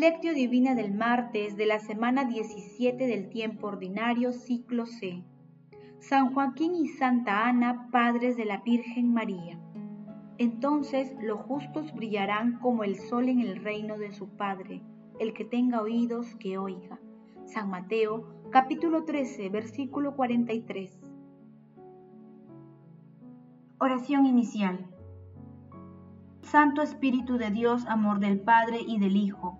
Lectio Divina del martes de la semana 17 del tiempo ordinario, ciclo C. San Joaquín y Santa Ana, padres de la Virgen María. Entonces los justos brillarán como el sol en el reino de su Padre. El que tenga oídos, que oiga. San Mateo, capítulo 13, versículo 43. Oración inicial. Santo Espíritu de Dios, amor del Padre y del Hijo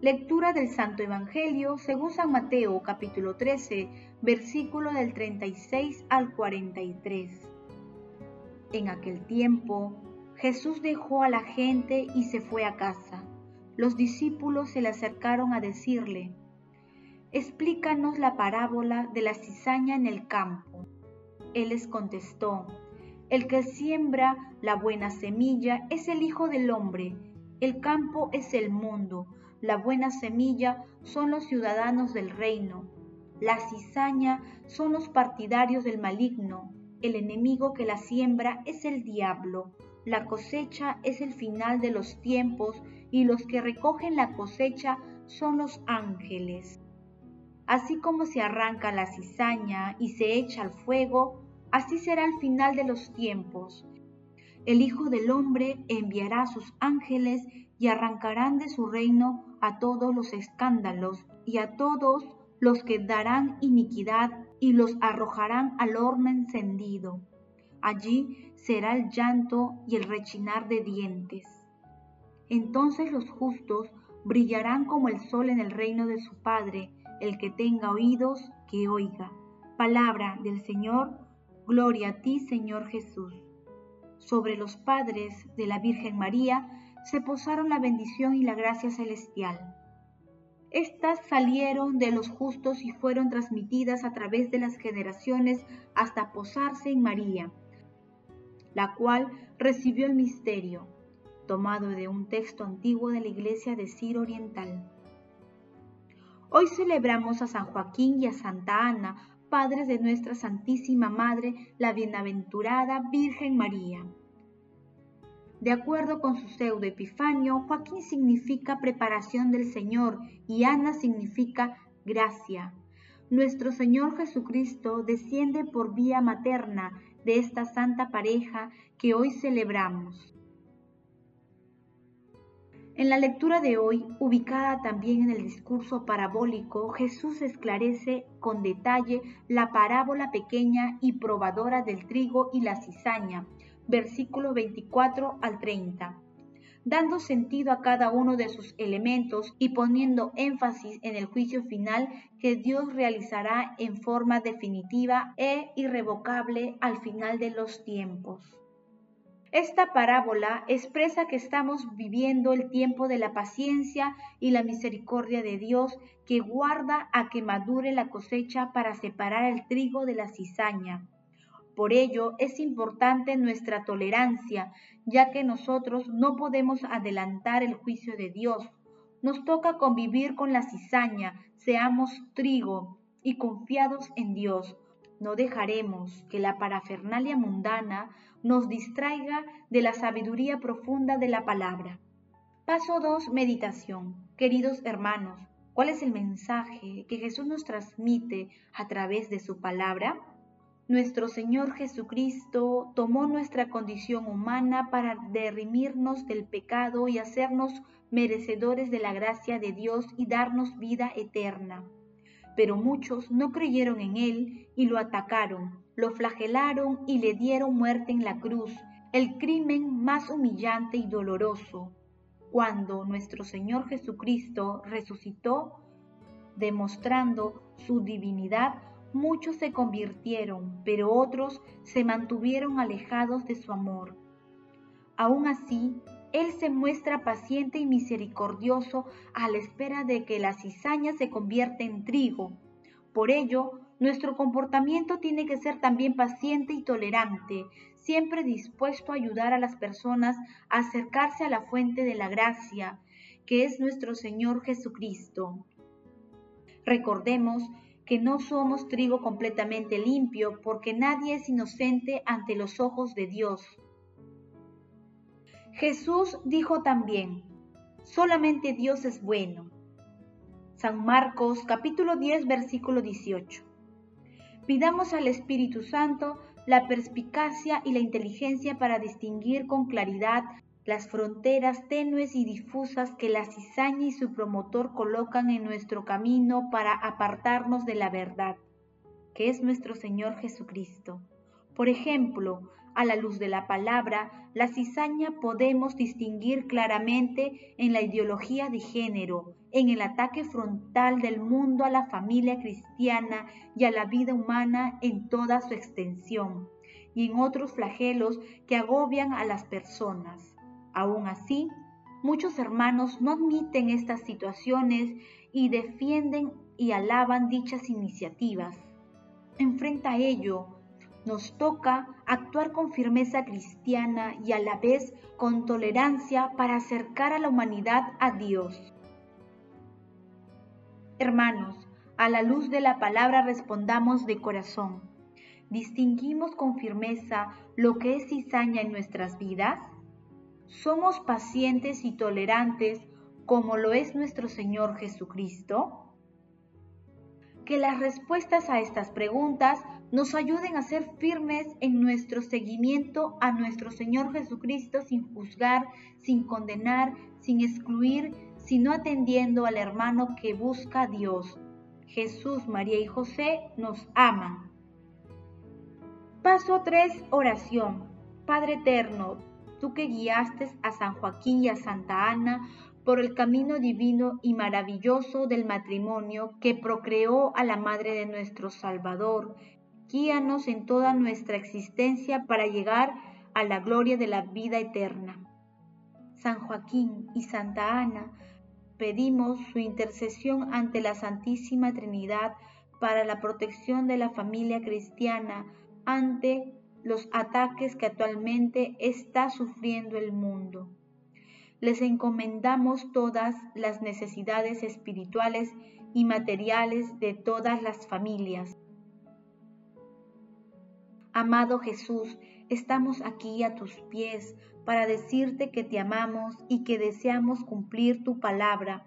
Lectura del Santo Evangelio según San Mateo capítulo 13, versículo del 36 al 43. En aquel tiempo, Jesús dejó a la gente y se fue a casa. Los discípulos se le acercaron a decirle, Explícanos la parábola de la cizaña en el campo. Él les contestó, El que siembra la buena semilla es el Hijo del Hombre, el campo es el mundo la buena semilla son los ciudadanos del reino. La cizaña son los partidarios del maligno. El enemigo que la siembra es el diablo. La cosecha es el final de los tiempos y los que recogen la cosecha son los ángeles. Así como se arranca la cizaña y se echa al fuego, así será el final de los tiempos. El Hijo del Hombre enviará a sus ángeles y arrancarán de su reino a todos los escándalos y a todos los que darán iniquidad y los arrojarán al horno encendido. Allí será el llanto y el rechinar de dientes. Entonces los justos brillarán como el sol en el reino de su Padre. El que tenga oídos, que oiga. Palabra del Señor, gloria a ti, Señor Jesús. Sobre los padres de la Virgen María, se posaron la bendición y la gracia celestial. Estas salieron de los justos y fueron transmitidas a través de las generaciones hasta posarse en María, la cual recibió el misterio, tomado de un texto antiguo de la iglesia de Ciro Oriental. Hoy celebramos a San Joaquín y a Santa Ana, padres de nuestra Santísima Madre, la Bienaventurada Virgen María. De acuerdo con su pseudo Epifanio, Joaquín significa preparación del Señor y Ana significa gracia. Nuestro Señor Jesucristo desciende por vía materna de esta santa pareja que hoy celebramos. En la lectura de hoy, ubicada también en el discurso parabólico, Jesús esclarece con detalle la parábola pequeña y probadora del trigo y la cizaña, versículo 24 al 30, dando sentido a cada uno de sus elementos y poniendo énfasis en el juicio final que Dios realizará en forma definitiva e irrevocable al final de los tiempos. Esta parábola expresa que estamos viviendo el tiempo de la paciencia y la misericordia de Dios que guarda a que madure la cosecha para separar el trigo de la cizaña por ello es importante nuestra tolerancia, ya que nosotros no podemos adelantar el juicio de Dios. Nos toca convivir con la cizaña, seamos trigo y confiados en Dios. No dejaremos que la parafernalia mundana nos distraiga de la sabiduría profunda de la palabra. Paso 2. Meditación. Queridos hermanos, ¿cuál es el mensaje que Jesús nos transmite a través de su palabra? Nuestro Señor Jesucristo tomó nuestra condición humana para derrimirnos del pecado y hacernos merecedores de la gracia de Dios y darnos vida eterna. Pero muchos no creyeron en Él y lo atacaron, lo flagelaron y le dieron muerte en la cruz, el crimen más humillante y doloroso. Cuando nuestro Señor Jesucristo resucitó, demostrando su divinidad, Muchos se convirtieron, pero otros se mantuvieron alejados de su amor. Aún así, Él se muestra paciente y misericordioso a la espera de que la cizaña se convierta en trigo. Por ello, nuestro comportamiento tiene que ser también paciente y tolerante, siempre dispuesto a ayudar a las personas a acercarse a la fuente de la gracia, que es nuestro Señor Jesucristo. Recordemos que no somos trigo completamente limpio, porque nadie es inocente ante los ojos de Dios. Jesús dijo también, solamente Dios es bueno. San Marcos capítulo 10 versículo 18. Pidamos al Espíritu Santo la perspicacia y la inteligencia para distinguir con claridad las fronteras tenues y difusas que la cizaña y su promotor colocan en nuestro camino para apartarnos de la verdad, que es nuestro Señor Jesucristo. Por ejemplo, a la luz de la palabra, la cizaña podemos distinguir claramente en la ideología de género, en el ataque frontal del mundo a la familia cristiana y a la vida humana en toda su extensión, y en otros flagelos que agobian a las personas. Aún así, muchos hermanos no admiten estas situaciones y defienden y alaban dichas iniciativas. Enfrenta a ello, nos toca actuar con firmeza cristiana y a la vez con tolerancia para acercar a la humanidad a Dios. Hermanos, a la luz de la palabra respondamos de corazón. ¿Distinguimos con firmeza lo que es cizaña en nuestras vidas? ¿Somos pacientes y tolerantes como lo es nuestro Señor Jesucristo? Que las respuestas a estas preguntas nos ayuden a ser firmes en nuestro seguimiento a nuestro Señor Jesucristo sin juzgar, sin condenar, sin excluir, sino atendiendo al hermano que busca a Dios. Jesús, María y José nos aman. Paso 3. Oración. Padre eterno, tú que guiaste a San Joaquín y a Santa Ana por el camino divino y maravilloso del matrimonio que procreó a la Madre de nuestro Salvador, guíanos en toda nuestra existencia para llegar a la gloria de la vida eterna. San Joaquín y Santa Ana, pedimos su intercesión ante la Santísima Trinidad para la protección de la familia cristiana ante los ataques que actualmente está sufriendo el mundo. Les encomendamos todas las necesidades espirituales y materiales de todas las familias. Amado Jesús, estamos aquí a tus pies para decirte que te amamos y que deseamos cumplir tu palabra.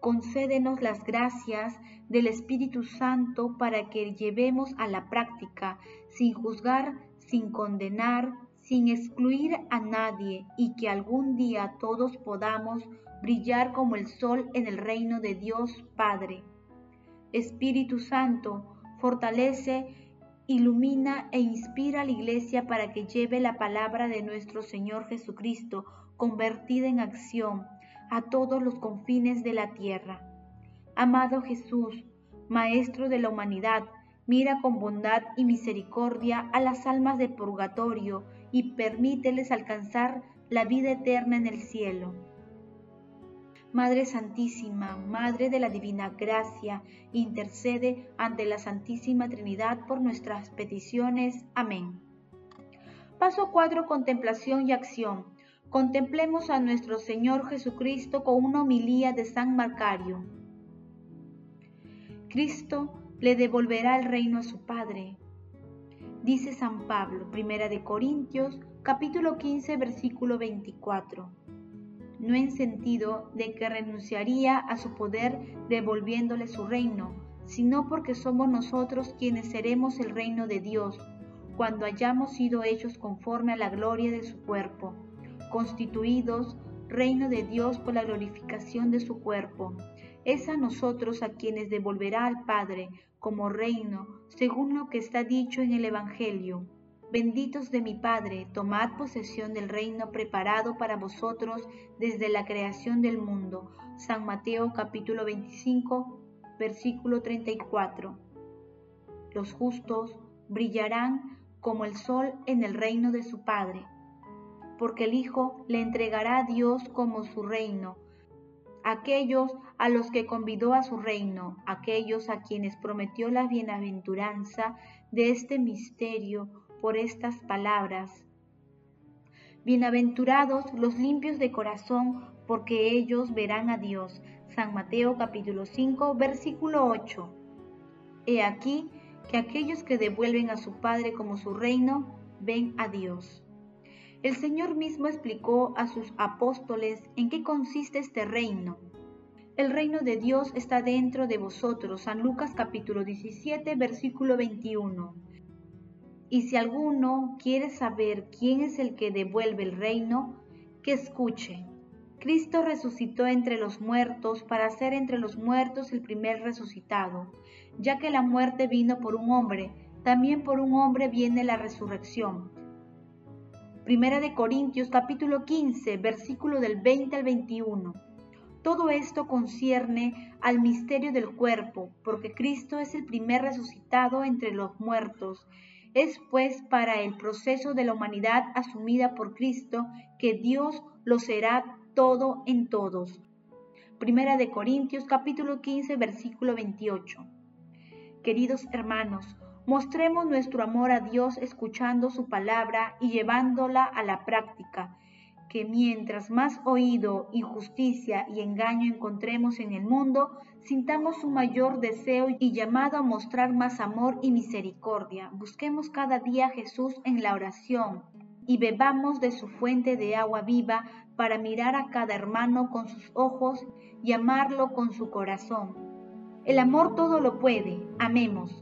Concédenos las gracias del Espíritu Santo para que llevemos a la práctica, sin juzgar sin condenar, sin excluir a nadie y que algún día todos podamos brillar como el sol en el reino de Dios Padre. Espíritu Santo, fortalece, ilumina e inspira a la Iglesia para que lleve la palabra de nuestro Señor Jesucristo convertida en acción a todos los confines de la tierra. Amado Jesús, Maestro de la humanidad, Mira con bondad y misericordia a las almas de purgatorio y permíteles alcanzar la vida eterna en el cielo. Madre Santísima, Madre de la Divina Gracia, intercede ante la Santísima Trinidad por nuestras peticiones. Amén. Paso 4. Contemplación y acción. Contemplemos a nuestro Señor Jesucristo con una homilía de San Marcario. Cristo le devolverá el reino a su Padre. Dice San Pablo, Primera de Corintios, capítulo 15, versículo 24. No en sentido de que renunciaría a su poder devolviéndole su reino, sino porque somos nosotros quienes seremos el reino de Dios, cuando hayamos sido hechos conforme a la gloria de su cuerpo, constituidos reino de Dios por la glorificación de su cuerpo. Es a nosotros a quienes devolverá al Padre como reino, según lo que está dicho en el Evangelio. Benditos de mi Padre, tomad posesión del reino preparado para vosotros desde la creación del mundo. San Mateo capítulo 25, versículo 34. Los justos brillarán como el sol en el reino de su Padre. porque el Hijo le entregará a Dios como su reino. Aquellos a los que convidó a su reino, aquellos a quienes prometió la bienaventuranza de este misterio por estas palabras. Bienaventurados los limpios de corazón, porque ellos verán a Dios. San Mateo capítulo 5, versículo 8. He aquí que aquellos que devuelven a su Padre como su reino, ven a Dios. El Señor mismo explicó a sus apóstoles en qué consiste este reino. El reino de Dios está dentro de vosotros. San Lucas capítulo 17, versículo 21. Y si alguno quiere saber quién es el que devuelve el reino, que escuche. Cristo resucitó entre los muertos para ser entre los muertos el primer resucitado, ya que la muerte vino por un hombre, también por un hombre viene la resurrección. Primera de Corintios capítulo 15, versículo del 20 al 21. Todo esto concierne al misterio del cuerpo, porque Cristo es el primer resucitado entre los muertos. Es pues para el proceso de la humanidad asumida por Cristo que Dios lo será todo en todos. Primera de Corintios capítulo 15 versículo 28. Queridos hermanos, mostremos nuestro amor a Dios escuchando su palabra y llevándola a la práctica, que mientras más oído, injusticia y engaño encontremos en el mundo, sintamos un mayor deseo y llamado a mostrar más amor y misericordia. Busquemos cada día a Jesús en la oración y bebamos de su fuente de agua viva para mirar a cada hermano con sus ojos y amarlo con su corazón. El amor todo lo puede, amemos,